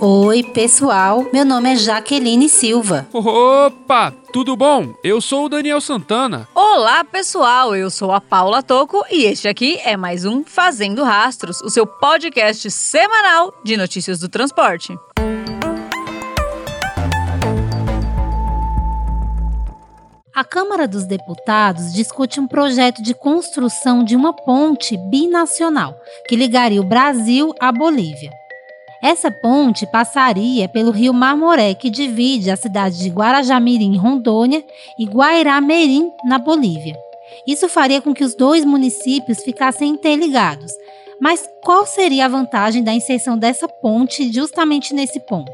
Oi, pessoal. Meu nome é Jaqueline Silva. Opa, tudo bom? Eu sou o Daniel Santana. Olá, pessoal. Eu sou a Paula Toco e este aqui é mais um Fazendo Rastros, o seu podcast semanal de notícias do transporte. A Câmara dos Deputados discute um projeto de construção de uma ponte binacional que ligaria o Brasil à Bolívia. Essa ponte passaria pelo rio Marmoré, que divide a cidade de Guarajamirim, Rondônia, e Guairá-Merim, na Bolívia. Isso faria com que os dois municípios ficassem interligados. Mas qual seria a vantagem da inserção dessa ponte justamente nesse ponto?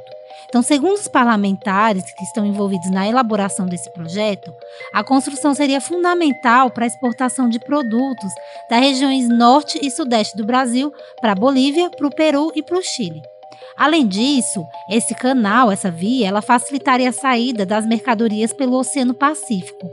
Então, segundo os parlamentares que estão envolvidos na elaboração desse projeto, a construção seria fundamental para a exportação de produtos das regiões norte e sudeste do Brasil para a Bolívia, para o Peru e para o Chile. Além disso, esse canal, essa via, ela facilitaria a saída das mercadorias pelo Oceano Pacífico.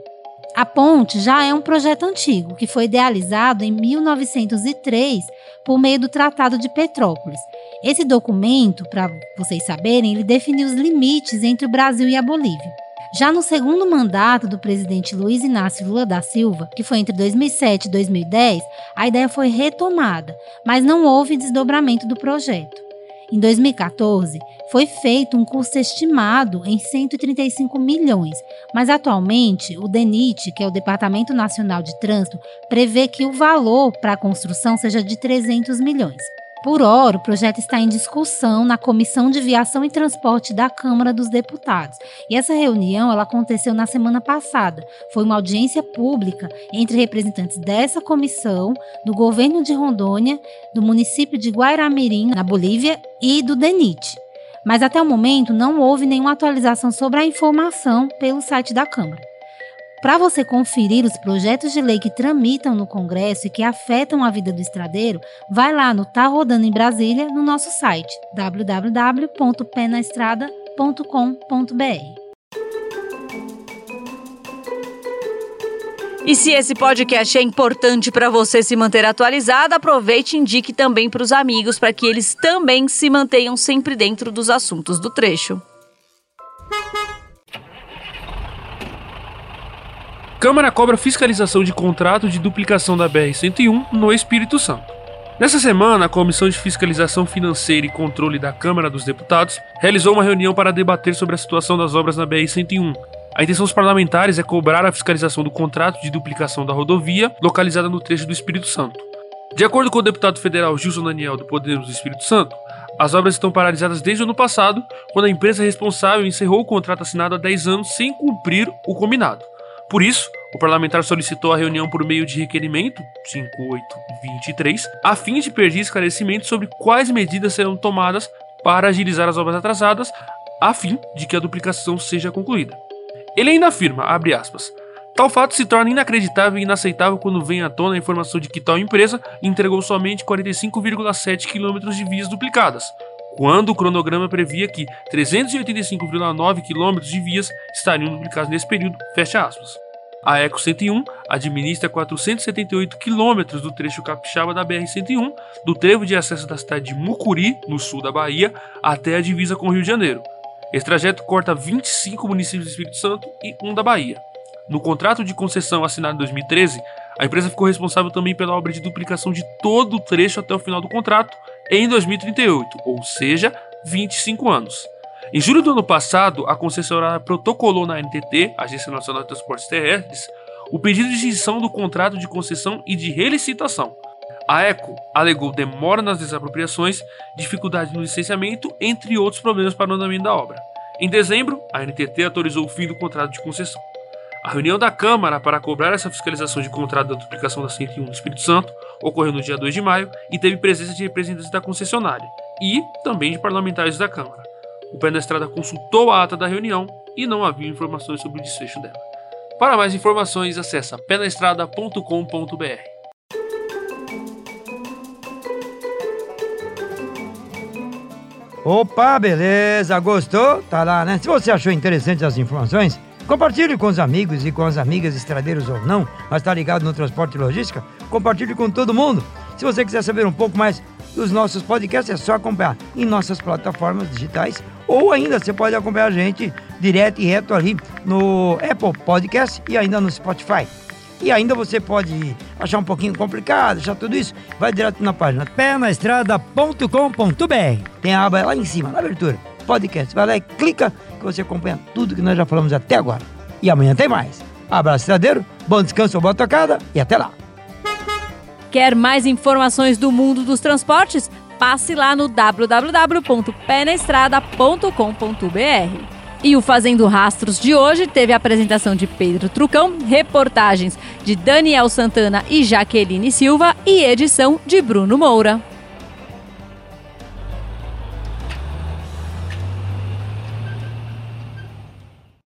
A ponte já é um projeto antigo, que foi idealizado em 1903 por meio do Tratado de Petrópolis. Esse documento, para vocês saberem, ele definiu os limites entre o Brasil e a Bolívia. Já no segundo mandato do presidente Luiz Inácio Lula da Silva, que foi entre 2007 e 2010, a ideia foi retomada, mas não houve desdobramento do projeto. Em 2014, foi feito um custo estimado em 135 milhões, mas atualmente o DENIT, que é o Departamento Nacional de Trânsito, prevê que o valor para a construção seja de 300 milhões. Por hora, o projeto está em discussão na Comissão de Viação e Transporte da Câmara dos Deputados. E essa reunião ela aconteceu na semana passada. Foi uma audiência pública entre representantes dessa comissão, do governo de Rondônia, do município de Guairamirim, na Bolívia, e do DENIT. Mas até o momento não houve nenhuma atualização sobre a informação pelo site da Câmara. Para você conferir os projetos de lei que tramitam no Congresso e que afetam a vida do estradeiro, vai lá no Tá Rodando em Brasília no nosso site www.penaestrada.com.br. E se esse podcast é importante para você se manter atualizado, aproveite e indique também para os amigos para que eles também se mantenham sempre dentro dos assuntos do trecho. Câmara cobra fiscalização de contrato de duplicação da BR-101 no Espírito Santo. Nessa semana, a Comissão de Fiscalização Financeira e Controle da Câmara dos Deputados realizou uma reunião para debater sobre a situação das obras na BR-101, a intenção dos parlamentares é cobrar a fiscalização do contrato de duplicação da rodovia localizada no trecho do Espírito Santo. De acordo com o deputado federal Gilson Daniel do Podemos do Espírito Santo, as obras estão paralisadas desde o ano passado, quando a empresa responsável encerrou o contrato assinado há 10 anos sem cumprir o combinado. Por isso, o parlamentar solicitou a reunião por meio de requerimento 5823, a fim de pedir esclarecimento sobre quais medidas serão tomadas para agilizar as obras atrasadas, a fim de que a duplicação seja concluída. Ele ainda afirma, abre aspas, Tal fato se torna inacreditável e inaceitável quando vem à tona a informação de que tal empresa entregou somente 45,7 km de vias duplicadas, quando o cronograma previa que 385,9 km de vias estariam duplicadas nesse período, fecha aspas. A Eco 101 administra 478 quilômetros do trecho capixaba da BR-101, do trevo de acesso da cidade de Mucuri, no sul da Bahia, até a divisa com o Rio de Janeiro. Esse trajeto corta 25 municípios do Espírito Santo e um da Bahia. No contrato de concessão assinado em 2013, a empresa ficou responsável também pela obra de duplicação de todo o trecho até o final do contrato em 2038, ou seja, 25 anos. Em julho do ano passado, a concessionária protocolou na NTT, Agência Nacional de Transportes Terrestres, o pedido de extinção do contrato de concessão e de relicitação. A ECO alegou demora nas desapropriações, dificuldade no licenciamento, entre outros problemas para o andamento da obra. Em dezembro, a NTT autorizou o fim do contrato de concessão. A reunião da Câmara para cobrar essa fiscalização de contrato da duplicação da 101 do Espírito Santo ocorreu no dia 2 de maio e teve presença de representantes da concessionária e também de parlamentares da Câmara. O pé na estrada consultou a ata da reunião e não havia informações sobre o desfecho dela. Para mais informações, acesse penaestrada.com.br. Opa, beleza, gostou? Tá lá, né? Se você achou interessante as informações, compartilhe com os amigos e com as amigas estradeiros ou não, mas tá ligado no transporte e logística, compartilhe com todo mundo. Se você quiser saber um pouco mais dos nossos podcasts, é só acompanhar em nossas plataformas digitais ou ainda você pode acompanhar a gente direto e reto ali no Apple Podcast e ainda no Spotify. E ainda você pode achar um pouquinho complicado, achar tudo isso, vai direto na página penaestrada.com.br. Tem a aba lá em cima, na abertura, podcast. Vai lá e clica que você acompanha tudo que nós já falamos até agora. E amanhã tem mais. Abraço, estradeiro, bom descanso, boa tocada e até lá. Quer mais informações do mundo dos transportes? Passe lá no www.penaestrada.com.br. E o Fazendo Rastros de hoje teve a apresentação de Pedro Trucão, reportagens de Daniel Santana e Jaqueline Silva e edição de Bruno Moura.